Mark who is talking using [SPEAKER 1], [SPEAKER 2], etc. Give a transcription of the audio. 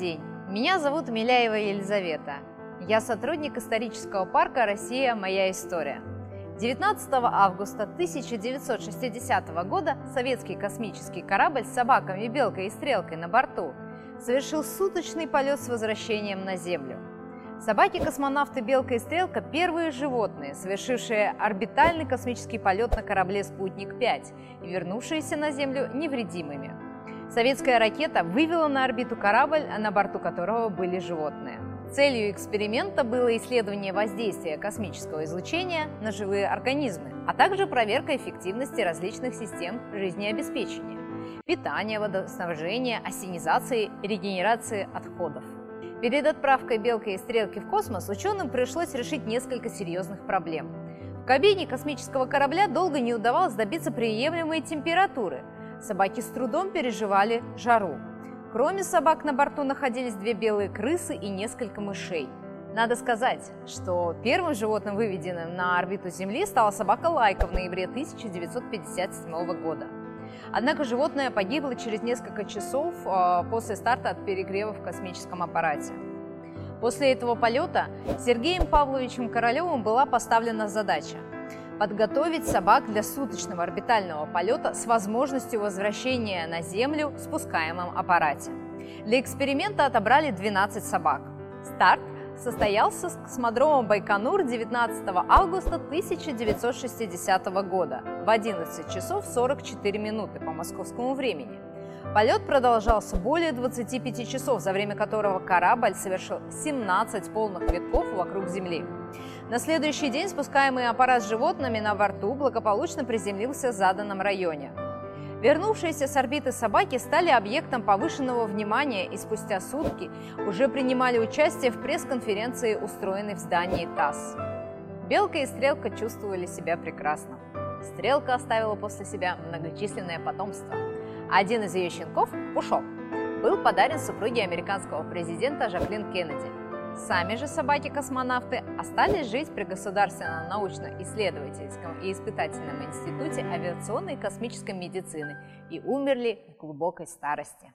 [SPEAKER 1] День, меня зовут Миляева Елизавета. Я сотрудник исторического парка «Россия. Моя история». 19 августа 1960 года советский космический корабль с собаками, белкой и стрелкой на борту совершил суточный полет с возвращением на Землю. Собаки-космонавты Белка и Стрелка – первые животные, совершившие орбитальный космический полет на корабле «Спутник-5» и вернувшиеся на Землю невредимыми. Советская ракета вывела на орбиту корабль, на борту которого были животные. Целью эксперимента было исследование воздействия космического излучения на живые организмы, а также проверка эффективности различных систем жизнеобеспечения – питания, водоснабжения, осенизации регенерации отходов. Перед отправкой белки и стрелки в космос ученым пришлось решить несколько серьезных проблем. В кабине космического корабля долго не удавалось добиться приемлемой температуры – Собаки с трудом переживали жару. Кроме собак на борту находились две белые крысы и несколько мышей. Надо сказать, что первым животным, выведенным на орбиту Земли, стала собака Лайка в ноябре 1957 года. Однако животное погибло через несколько часов а, после старта от перегрева в космическом аппарате. После этого полета Сергеем Павловичем Королевым была поставлена задача подготовить собак для суточного орбитального полета с возможностью возвращения на Землю в спускаемом аппарате. Для эксперимента отобрали 12 собак. Старт состоялся с космодрома Байконур 19 августа 1960 года в 11 часов 44 минуты по московскому времени. Полет продолжался более 25 часов, за время которого корабль совершил 17 полных витков вокруг Земли. На следующий день спускаемый аппарат с животными на борту благополучно приземлился в заданном районе. Вернувшиеся с орбиты собаки стали объектом повышенного внимания и спустя сутки уже принимали участие в пресс-конференции, устроенной в здании ТАСС. Белка и Стрелка чувствовали себя прекрасно. Стрелка оставила после себя многочисленное потомство. Один из ее щенков, Пушок, был подарен супруге американского президента Жаклин Кеннеди – Сами же собаки-космонавты остались жить при Государственном научно-исследовательском и испытательном институте авиационной и космической медицины и умерли в глубокой старости.